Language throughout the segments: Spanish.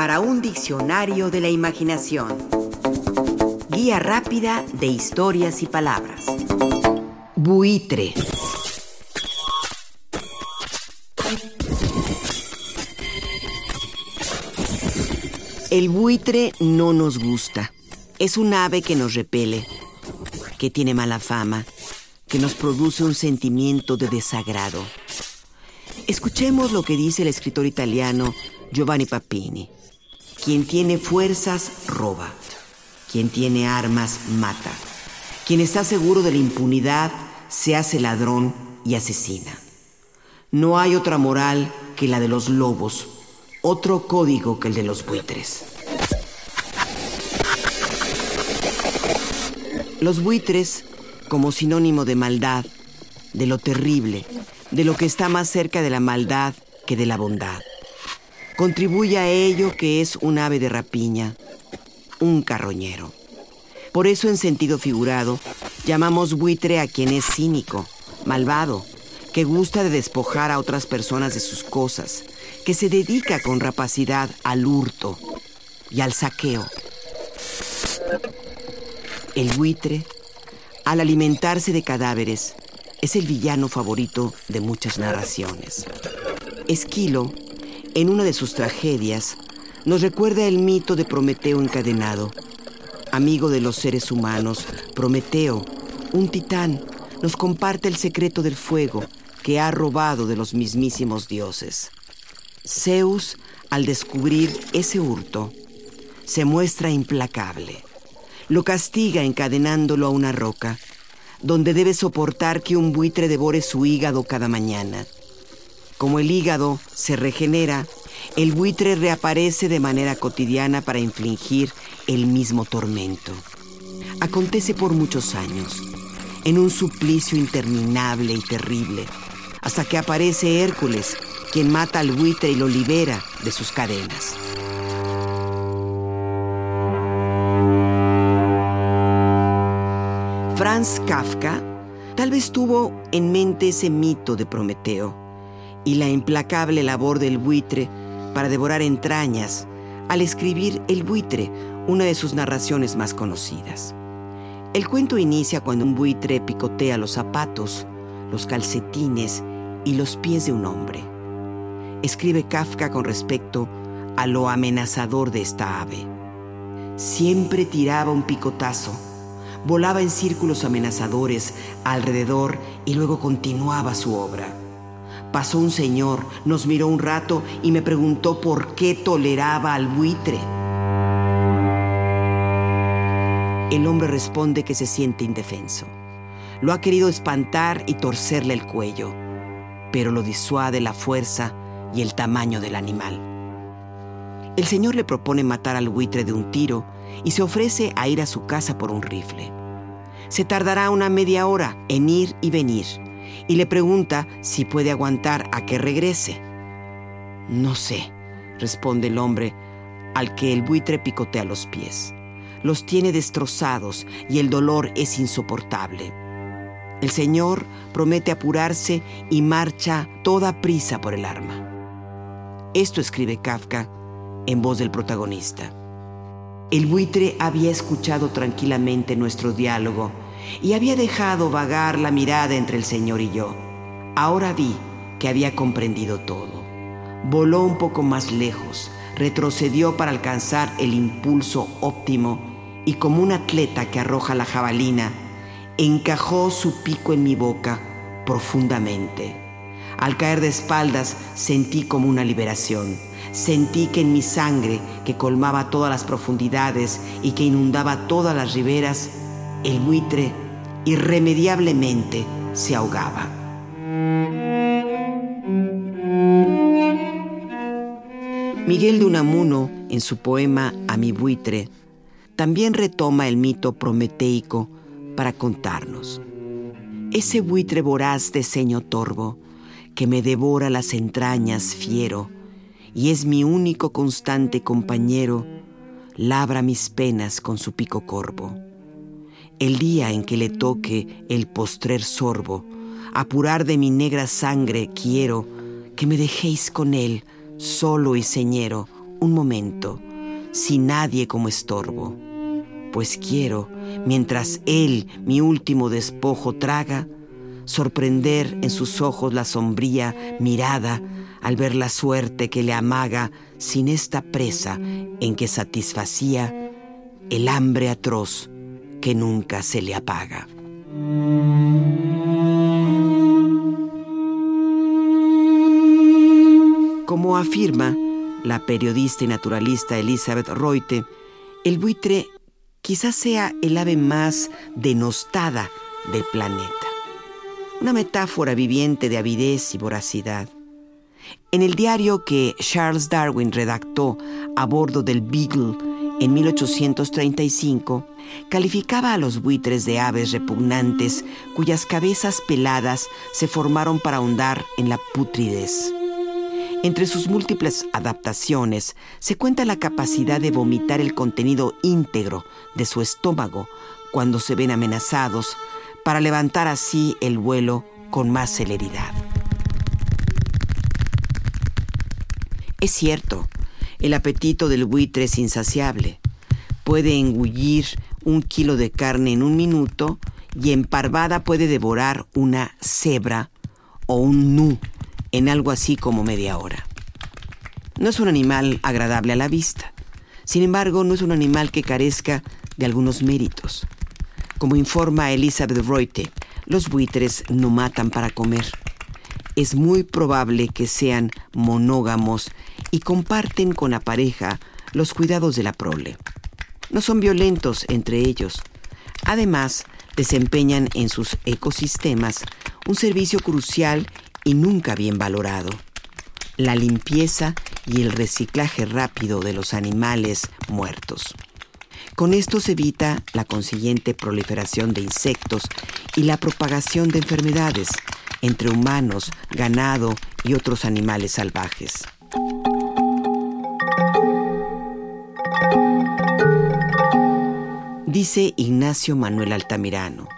para un diccionario de la imaginación. Guía rápida de historias y palabras. Buitre. El buitre no nos gusta. Es un ave que nos repele, que tiene mala fama, que nos produce un sentimiento de desagrado. Escuchemos lo que dice el escritor italiano Giovanni Papini. Quien tiene fuerzas roba. Quien tiene armas mata. Quien está seguro de la impunidad se hace ladrón y asesina. No hay otra moral que la de los lobos, otro código que el de los buitres. Los buitres, como sinónimo de maldad, de lo terrible, de lo que está más cerca de la maldad que de la bondad contribuye a ello que es un ave de rapiña, un carroñero. Por eso en sentido figurado, llamamos buitre a quien es cínico, malvado, que gusta de despojar a otras personas de sus cosas, que se dedica con rapacidad al hurto y al saqueo. El buitre, al alimentarse de cadáveres, es el villano favorito de muchas narraciones. Esquilo en una de sus tragedias, nos recuerda el mito de Prometeo encadenado. Amigo de los seres humanos, Prometeo, un titán, nos comparte el secreto del fuego que ha robado de los mismísimos dioses. Zeus, al descubrir ese hurto, se muestra implacable. Lo castiga encadenándolo a una roca, donde debe soportar que un buitre devore su hígado cada mañana. Como el hígado se regenera, el buitre reaparece de manera cotidiana para infligir el mismo tormento. Acontece por muchos años, en un suplicio interminable y terrible, hasta que aparece Hércules, quien mata al buitre y lo libera de sus cadenas. Franz Kafka tal vez tuvo en mente ese mito de Prometeo y la implacable labor del buitre para devorar entrañas al escribir El buitre, una de sus narraciones más conocidas. El cuento inicia cuando un buitre picotea los zapatos, los calcetines y los pies de un hombre. Escribe Kafka con respecto a lo amenazador de esta ave. Siempre tiraba un picotazo, volaba en círculos amenazadores alrededor y luego continuaba su obra. Pasó un señor, nos miró un rato y me preguntó por qué toleraba al buitre. El hombre responde que se siente indefenso. Lo ha querido espantar y torcerle el cuello, pero lo disuade la fuerza y el tamaño del animal. El señor le propone matar al buitre de un tiro y se ofrece a ir a su casa por un rifle. Se tardará una media hora en ir y venir y le pregunta si puede aguantar a que regrese. No sé, responde el hombre, al que el buitre picotea los pies. Los tiene destrozados y el dolor es insoportable. El señor promete apurarse y marcha toda prisa por el arma. Esto escribe Kafka en voz del protagonista. El buitre había escuchado tranquilamente nuestro diálogo y había dejado vagar la mirada entre el Señor y yo. Ahora vi que había comprendido todo. Voló un poco más lejos, retrocedió para alcanzar el impulso óptimo y como un atleta que arroja la jabalina, encajó su pico en mi boca profundamente. Al caer de espaldas sentí como una liberación. Sentí que en mi sangre, que colmaba todas las profundidades y que inundaba todas las riberas, el buitre irremediablemente se ahogaba. Miguel de Unamuno, en su poema A mi buitre, también retoma el mito prometeico para contarnos. Ese buitre voraz de ceño torvo, que me devora las entrañas fiero, y es mi único constante compañero, labra mis penas con su pico corvo el día en que le toque el postrer sorbo, apurar de mi negra sangre quiero que me dejéis con él, solo y señero, un momento, sin nadie como estorbo, pues quiero, mientras él mi último despojo traga, sorprender en sus ojos la sombría mirada al ver la suerte que le amaga sin esta presa en que satisfacía el hambre atroz que nunca se le apaga. Como afirma la periodista y naturalista Elizabeth Reuter, el buitre quizás sea el ave más denostada del planeta. Una metáfora viviente de avidez y voracidad. En el diario que Charles Darwin redactó a bordo del Beagle en 1835, calificaba a los buitres de aves repugnantes cuyas cabezas peladas se formaron para ahondar en la putridez. Entre sus múltiples adaptaciones se cuenta la capacidad de vomitar el contenido íntegro de su estómago cuando se ven amenazados, para levantar así el vuelo con más celeridad. Es cierto, el apetito del buitre es insaciable. Puede engullir un kilo de carne en un minuto y en parvada puede devorar una cebra o un nu en algo así como media hora. No es un animal agradable a la vista. Sin embargo, no es un animal que carezca de algunos méritos. Como informa Elizabeth Reuter, los buitres no matan para comer. Es muy probable que sean monógamos y comparten con la pareja los cuidados de la prole. No son violentos entre ellos. Además, desempeñan en sus ecosistemas un servicio crucial y nunca bien valorado. La limpieza y el reciclaje rápido de los animales muertos. Con esto se evita la consiguiente proliferación de insectos y la propagación de enfermedades entre humanos, ganado y otros animales salvajes. Dice Ignacio Manuel Altamirano,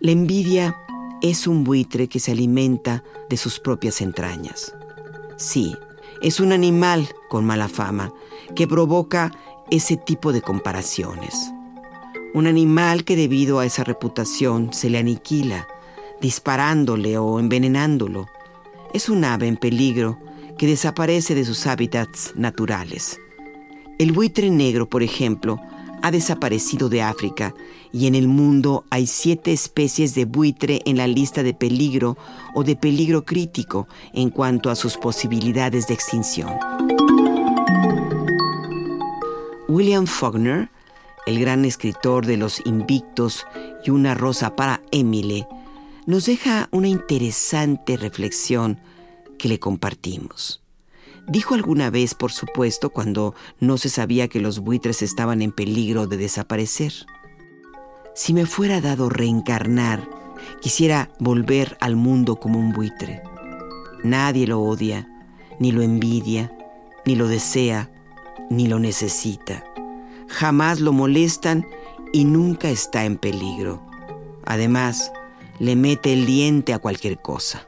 la envidia es un buitre que se alimenta de sus propias entrañas. Sí, es un animal con mala fama que provoca ese tipo de comparaciones. Un animal que debido a esa reputación se le aniquila, disparándole o envenenándolo. Es un ave en peligro que desaparece de sus hábitats naturales. El buitre negro, por ejemplo, ha desaparecido de África y en el mundo hay siete especies de buitre en la lista de peligro o de peligro crítico en cuanto a sus posibilidades de extinción. William Faulkner, el gran escritor de Los Invictos y Una Rosa para Emily, nos deja una interesante reflexión que le compartimos. Dijo alguna vez, por supuesto, cuando no se sabía que los buitres estaban en peligro de desaparecer. Si me fuera dado reencarnar, quisiera volver al mundo como un buitre. Nadie lo odia, ni lo envidia, ni lo desea, ni lo necesita. Jamás lo molestan y nunca está en peligro. Además, le mete el diente a cualquier cosa.